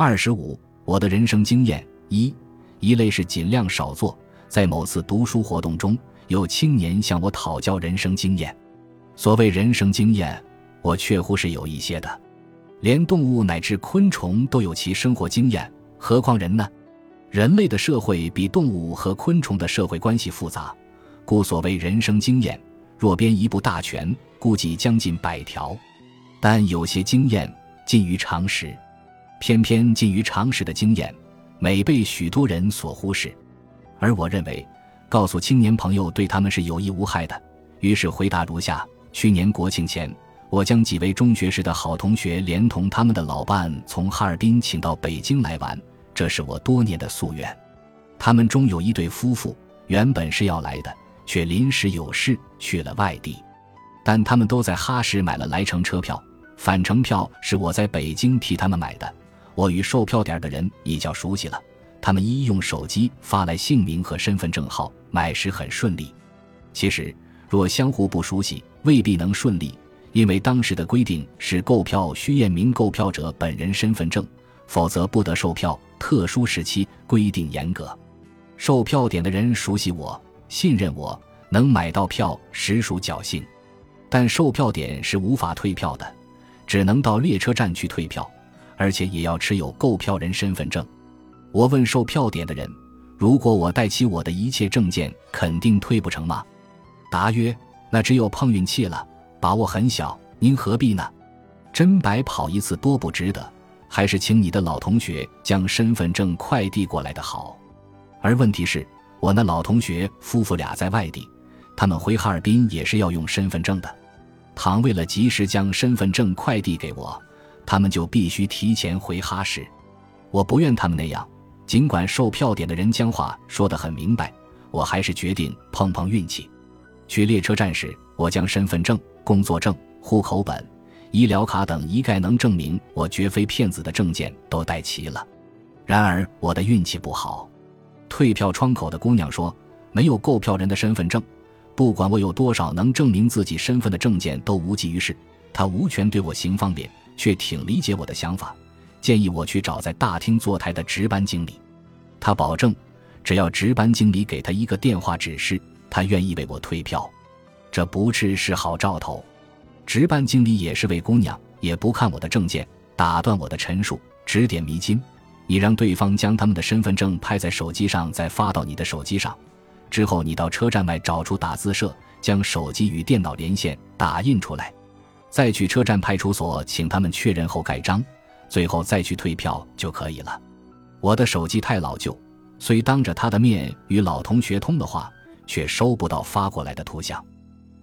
二十五，我的人生经验一一类是尽量少做。在某次读书活动中，有青年向我讨教人生经验。所谓人生经验，我确乎是有一些的。连动物乃至昆虫都有其生活经验，何况人呢？人类的社会比动物和昆虫的社会关系复杂，故所谓人生经验，若编一部大全，估计将近百条。但有些经验近于常识，偏偏近于常识的经验，每被许多人所忽视。而我认为，告诉青年朋友对他们是有益无害的。于是回答如下：去年国庆前，我将几位中学时的好同学，连同他们的老伴，从哈尔滨请到北京来玩，这是我多年的夙愿。他们中有一对夫妇，原本是要来的，却临时有事去了外地。但他们都在哈市买了来程车票，返程票是我在北京替他们买的。我与售票点的人已较熟悉了。他们一用手机发来姓名和身份证号，买时很顺利。其实，若相互不熟悉，未必能顺利，因为当时的规定是购票需验明购票者本人身份证，否则不得售票。特殊时期规定严格，售票点的人熟悉我，信任我，能买到票实属侥幸。但售票点是无法退票的，只能到列车站去退票，而且也要持有购票人身份证。我问售票点的人：“如果我带齐我的一切证件，肯定退不成吗？”答曰：“那只有碰运气了，把握很小。您何必呢？真白跑一次多不值得，还是请你的老同学将身份证快递过来的好。”而问题是，我那老同学夫妇俩在外地，他们回哈尔滨也是要用身份证的。倘为了及时将身份证快递给我，他们就必须提前回哈市。我不愿他们那样。尽管售票点的人将话说得很明白，我还是决定碰碰运气。去列车站时，我将身份证、工作证、户口本、医疗卡等一概能证明我绝非骗子的证件都带齐了。然而我的运气不好，退票窗口的姑娘说，没有购票人的身份证，不管我有多少能证明自己身份的证件都无济于事。她无权对我行方便，却挺理解我的想法。建议我去找在大厅坐台的值班经理，他保证，只要值班经理给他一个电话指示，他愿意为我退票。这不啻是好兆头。值班经理也是位姑娘，也不看我的证件，打断我的陈述，指点迷津：你让对方将他们的身份证拍在手机上，再发到你的手机上。之后你到车站外找出打字社，将手机与电脑连线，打印出来，再去车站派出所请他们确认后盖章。最后再去退票就可以了。我的手机太老旧，虽当着他的面与老同学通的话，却收不到发过来的图像。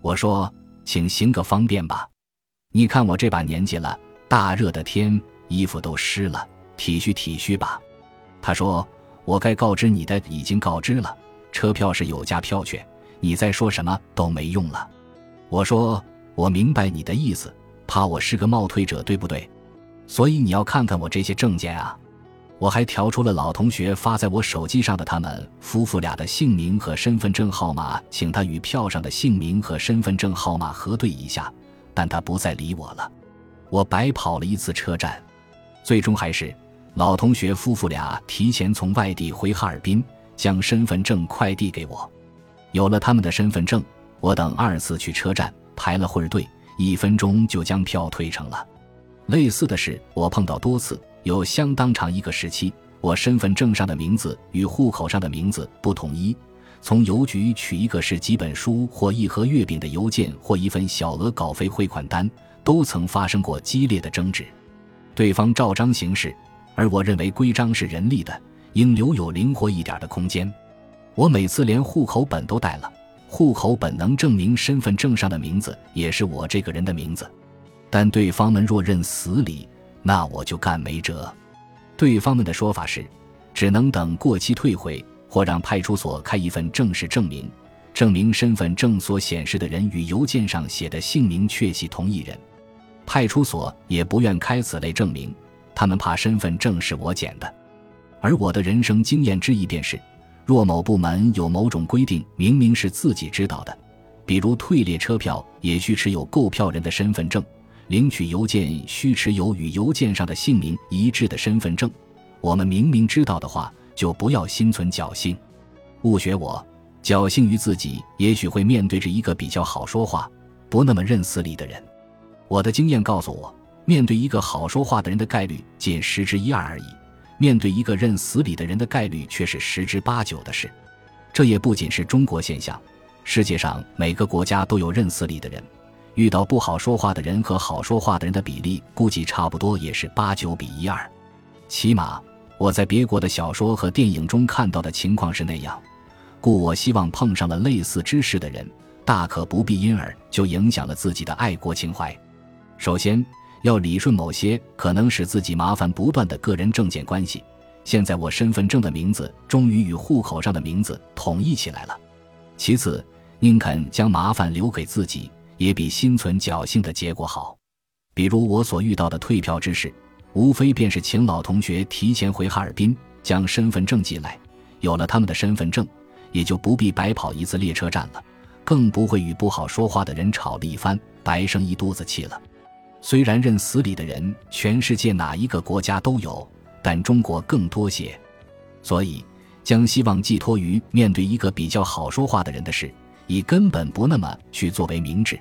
我说：“请行个方便吧，你看我这把年纪了，大热的天，衣服都湿了，体恤体恤吧。”他说：“我该告知你的已经告知了，车票是有价票券，你再说什么都没用了。”我说：“我明白你的意思，怕我是个冒退者，对不对？”所以你要看看我这些证件啊！我还调出了老同学发在我手机上的他们夫妇俩的姓名和身份证号码，请他与票上的姓名和身份证号码核对一下。但他不再理我了，我白跑了一次车站。最终还是老同学夫妇俩提前从外地回哈尔滨，将身份证快递给我。有了他们的身份证，我等二次去车站排了会儿队，一分钟就将票退成了。类似的事我碰到多次，有相当长一个时期，我身份证上的名字与户口上的名字不统一。从邮局取一个是几本书或一盒月饼的邮件，或一份小额稿费汇款单，都曾发生过激烈的争执。对方照章行事，而我认为规章是人力的，应留有灵活一点的空间。我每次连户口本都带了，户口本能证明身份证上的名字也是我这个人的名字。但对方们若认死理，那我就干没辙。对方们的说法是，只能等过期退回，或让派出所开一份正式证明，证明身份证所显示的人与邮件上写的姓名确系同一人。派出所也不愿开此类证明，他们怕身份证是我捡的。而我的人生经验之一便是，若某部门有某种规定，明明是自己知道的，比如退列车票也需持有购票人的身份证。领取邮件需持有与邮件上的姓名一致的身份证，我们明明知道的话，就不要心存侥幸。勿学我，侥幸于自己，也许会面对着一个比较好说话、不那么认死理的人。我的经验告诉我，面对一个好说话的人的概率仅十之一二而已，面对一个认死理的人的概率却是十之八九的事。这也不仅是中国现象，世界上每个国家都有认死理的人。遇到不好说话的人和好说话的人的比例，估计差不多也是八九比一二。起码我在别国的小说和电影中看到的情况是那样。故我希望碰上了类似知识的人，大可不必因而就影响了自己的爱国情怀。首先要理顺某些可能使自己麻烦不断的个人证件关系。现在我身份证的名字终于与户口上的名字统一起来了。其次，宁肯将麻烦留给自己，也比心存侥幸的结果好。比如我所遇到的退票之事，无非便是请老同学提前回哈尔滨将身份证寄来，有了他们的身份证。也就不必白跑一次列车站了，更不会与不好说话的人吵了一番，白生一肚子气了。虽然认死理的人，全世界哪一个国家都有，但中国更多些，所以将希望寄托于面对一个比较好说话的人的事，以根本不那么去作为明智。